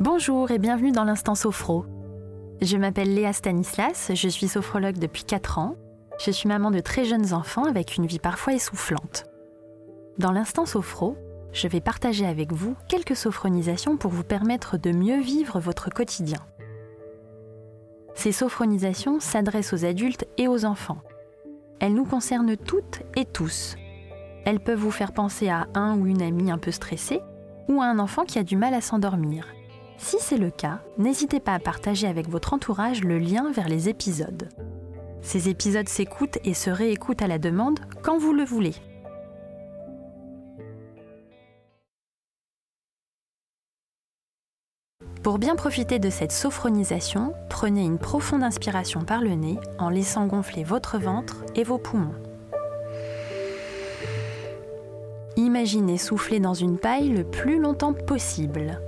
Bonjour et bienvenue dans l'Instant Sophro. Je m'appelle Léa Stanislas, je suis sophrologue depuis 4 ans. Je suis maman de très jeunes enfants avec une vie parfois essoufflante. Dans l'Instant Sophro, je vais partager avec vous quelques sophronisations pour vous permettre de mieux vivre votre quotidien. Ces sophronisations s'adressent aux adultes et aux enfants. Elles nous concernent toutes et tous. Elles peuvent vous faire penser à un ou une amie un peu stressée ou à un enfant qui a du mal à s'endormir. Si c'est le cas, n'hésitez pas à partager avec votre entourage le lien vers les épisodes. Ces épisodes s'écoutent et se réécoutent à la demande quand vous le voulez. Pour bien profiter de cette sophronisation, prenez une profonde inspiration par le nez en laissant gonfler votre ventre et vos poumons. Imaginez souffler dans une paille le plus longtemps possible.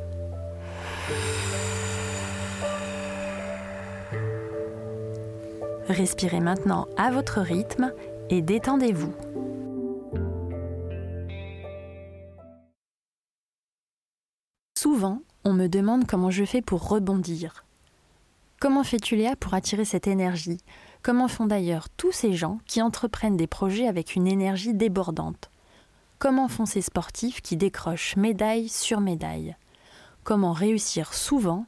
Respirez maintenant à votre rythme et détendez-vous. Souvent, on me demande comment je fais pour rebondir. Comment fais-tu Léa pour attirer cette énergie? Comment font d'ailleurs tous ces gens qui entreprennent des projets avec une énergie débordante? Comment font ces sportifs qui décrochent médaille sur médaille? Comment réussir souvent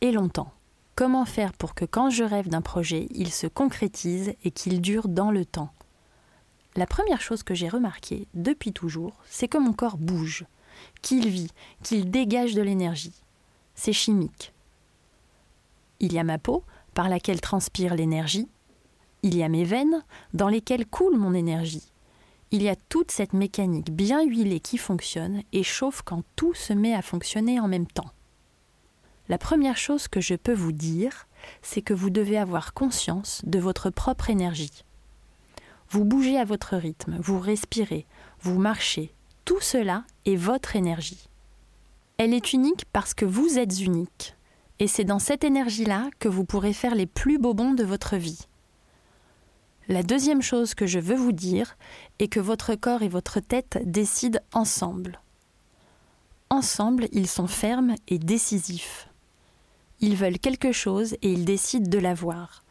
et longtemps? Comment faire pour que quand je rêve d'un projet, il se concrétise et qu'il dure dans le temps La première chose que j'ai remarquée depuis toujours, c'est que mon corps bouge, qu'il vit, qu'il dégage de l'énergie. C'est chimique. Il y a ma peau, par laquelle transpire l'énergie. Il y a mes veines, dans lesquelles coule mon énergie. Il y a toute cette mécanique bien huilée qui fonctionne et chauffe quand tout se met à fonctionner en même temps. La première chose que je peux vous dire, c'est que vous devez avoir conscience de votre propre énergie. Vous bougez à votre rythme, vous respirez, vous marchez, tout cela est votre énergie. Elle est unique parce que vous êtes unique, et c'est dans cette énergie-là que vous pourrez faire les plus beaux bons de votre vie. La deuxième chose que je veux vous dire est que votre corps et votre tête décident ensemble. Ensemble, ils sont fermes et décisifs. Ils veulent quelque chose et ils décident de l'avoir.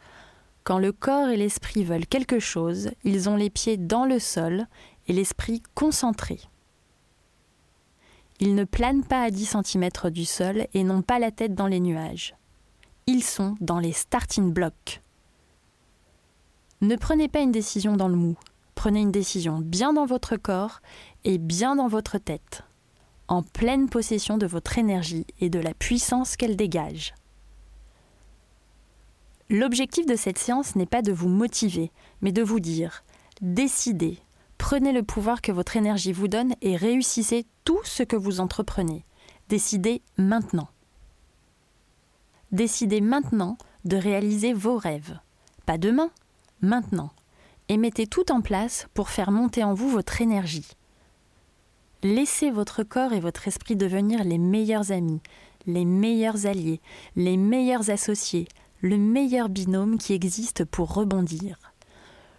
Quand le corps et l'esprit veulent quelque chose, ils ont les pieds dans le sol et l'esprit concentré. Ils ne planent pas à 10 cm du sol et n'ont pas la tête dans les nuages. Ils sont dans les starting blocks. Ne prenez pas une décision dans le mou. Prenez une décision bien dans votre corps et bien dans votre tête, en pleine possession de votre énergie et de la puissance qu'elle dégage. L'objectif de cette séance n'est pas de vous motiver, mais de vous dire décidez, prenez le pouvoir que votre énergie vous donne et réussissez tout ce que vous entreprenez. Décidez maintenant. Décidez maintenant de réaliser vos rêves. Pas demain, maintenant. Et mettez tout en place pour faire monter en vous votre énergie. Laissez votre corps et votre esprit devenir les meilleurs amis, les meilleurs alliés, les meilleurs associés, le meilleur binôme qui existe pour rebondir.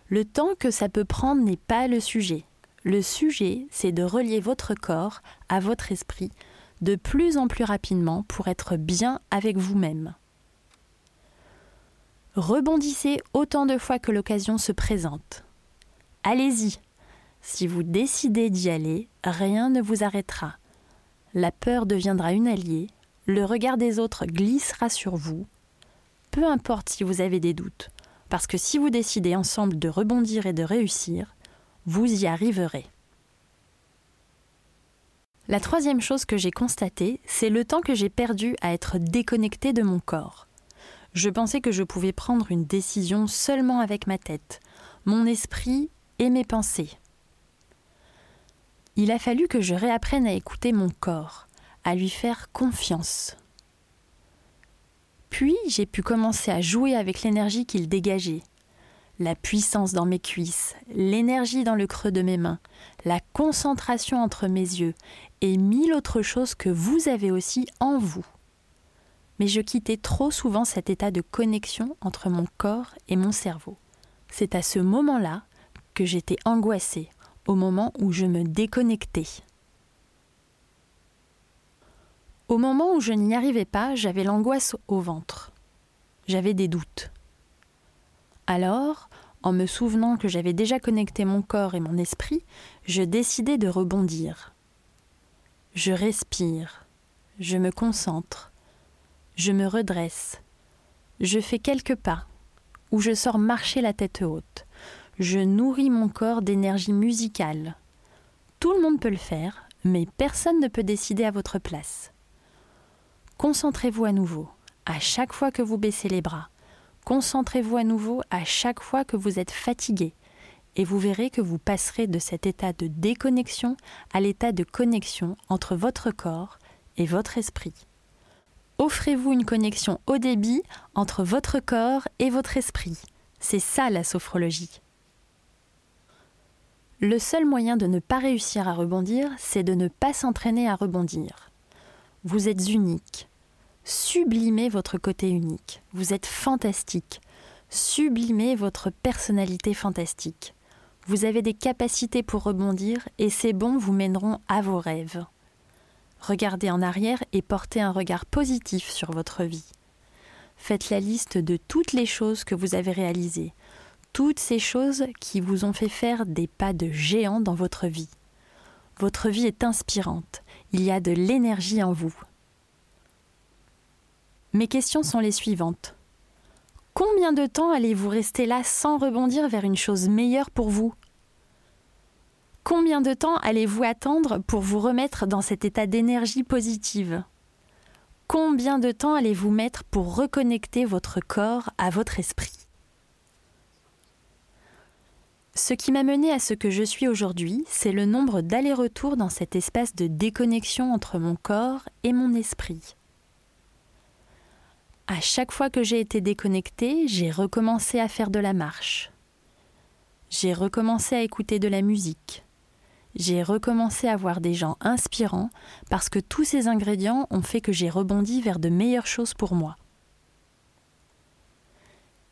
Le temps que ça peut prendre n'est pas le sujet. Le sujet, c'est de relier votre corps à votre esprit de plus en plus rapidement pour être bien avec vous-même. Rebondissez autant de fois que l'occasion se présente. Allez-y. Si vous décidez d'y aller, rien ne vous arrêtera. La peur deviendra une alliée, le regard des autres glissera sur vous, peu importe si vous avez des doutes, parce que si vous décidez ensemble de rebondir et de réussir, vous y arriverez. La troisième chose que j'ai constatée, c'est le temps que j'ai perdu à être déconnecté de mon corps. Je pensais que je pouvais prendre une décision seulement avec ma tête, mon esprit et mes pensées. Il a fallu que je réapprenne à écouter mon corps, à lui faire confiance. Puis j'ai pu commencer à jouer avec l'énergie qu'il dégageait. La puissance dans mes cuisses, l'énergie dans le creux de mes mains, la concentration entre mes yeux et mille autres choses que vous avez aussi en vous. Mais je quittais trop souvent cet état de connexion entre mon corps et mon cerveau. C'est à ce moment-là que j'étais angoissée, au moment où je me déconnectais. Au moment où je n'y arrivais pas, j'avais l'angoisse au ventre. J'avais des doutes. Alors, en me souvenant que j'avais déjà connecté mon corps et mon esprit, je décidai de rebondir. Je respire, je me concentre, je me redresse, je fais quelques pas, ou je sors marcher la tête haute, je nourris mon corps d'énergie musicale. Tout le monde peut le faire, mais personne ne peut décider à votre place. Concentrez-vous à nouveau, à chaque fois que vous baissez les bras. Concentrez-vous à nouveau à chaque fois que vous êtes fatigué, et vous verrez que vous passerez de cet état de déconnexion à l'état de connexion entre votre corps et votre esprit. Offrez-vous une connexion haut débit entre votre corps et votre esprit. C'est ça la sophrologie. Le seul moyen de ne pas réussir à rebondir, c'est de ne pas s'entraîner à rebondir. Vous êtes unique. Sublimez votre côté unique. Vous êtes fantastique. Sublimez votre personnalité fantastique. Vous avez des capacités pour rebondir et ces bons vous mèneront à vos rêves. Regardez en arrière et portez un regard positif sur votre vie. Faites la liste de toutes les choses que vous avez réalisées, toutes ces choses qui vous ont fait faire des pas de géant dans votre vie. Votre vie est inspirante, il y a de l'énergie en vous. Mes questions sont les suivantes. Combien de temps allez-vous rester là sans rebondir vers une chose meilleure pour vous? Combien de temps allez-vous attendre pour vous remettre dans cet état d'énergie positive? Combien de temps allez-vous mettre pour reconnecter votre corps à votre esprit? Ce qui m'a mené à ce que je suis aujourd'hui, c'est le nombre d'allers-retours dans cet espace de déconnexion entre mon corps et mon esprit. À chaque fois que j'ai été déconnectée, j'ai recommencé à faire de la marche. J'ai recommencé à écouter de la musique. J'ai recommencé à voir des gens inspirants parce que tous ces ingrédients ont fait que j'ai rebondi vers de meilleures choses pour moi.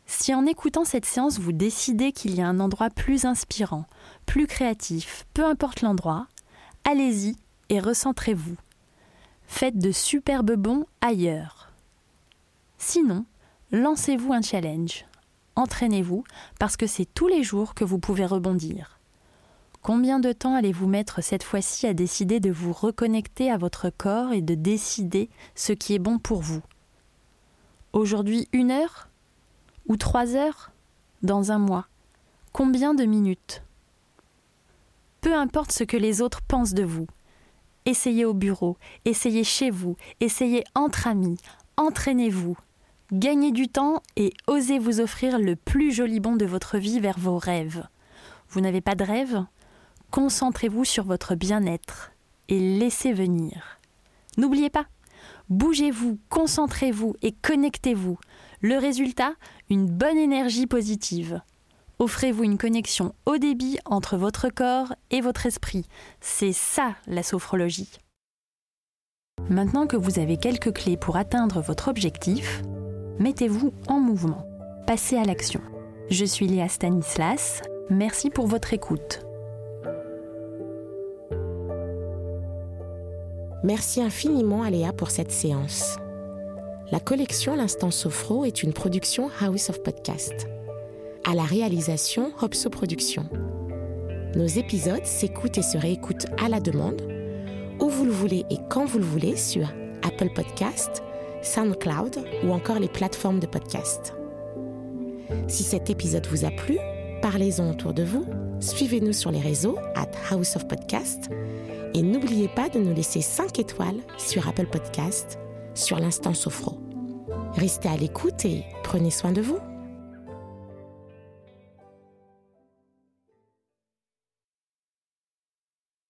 Si en écoutant cette séance vous décidez qu'il y a un endroit plus inspirant, plus créatif, peu importe l'endroit, allez-y et recentrez-vous. Faites de superbes bons ailleurs. Sinon, lancez-vous un challenge. Entraînez-vous parce que c'est tous les jours que vous pouvez rebondir. Combien de temps allez-vous mettre cette fois-ci à décider de vous reconnecter à votre corps et de décider ce qui est bon pour vous? Aujourd'hui une heure? Ou trois heures? Dans un mois Combien de minutes? Peu importe ce que les autres pensent de vous. Essayez au bureau, essayez chez vous, essayez entre amis, entraînez-vous. Gagnez du temps et osez vous offrir le plus joli bond de votre vie vers vos rêves. Vous n'avez pas de rêve? Concentrez-vous sur votre bien-être et laissez venir. N'oubliez pas, bougez-vous, concentrez-vous et connectez-vous. Le résultat, une bonne énergie positive. Offrez-vous une connexion haut débit entre votre corps et votre esprit. C'est ça la sophrologie. Maintenant que vous avez quelques clés pour atteindre votre objectif, mettez-vous en mouvement. Passez à l'action. Je suis Léa Stanislas. Merci pour votre écoute. Merci infiniment à Léa pour cette séance. La collection L'Instant Sophro est une production House of Podcast. À la réalisation, Hopso Productions. Nos épisodes s'écoutent et se réécoutent à la demande, où vous le voulez et quand vous le voulez sur Apple Podcast, SoundCloud ou encore les plateformes de podcast. Si cet épisode vous a plu, parlez-en autour de vous, suivez-nous sur les réseaux at House of Podcast et n'oubliez pas de nous laisser 5 étoiles sur Apple Podcast sur l'instant Sophro. Restez à l'écoute et prenez soin de vous.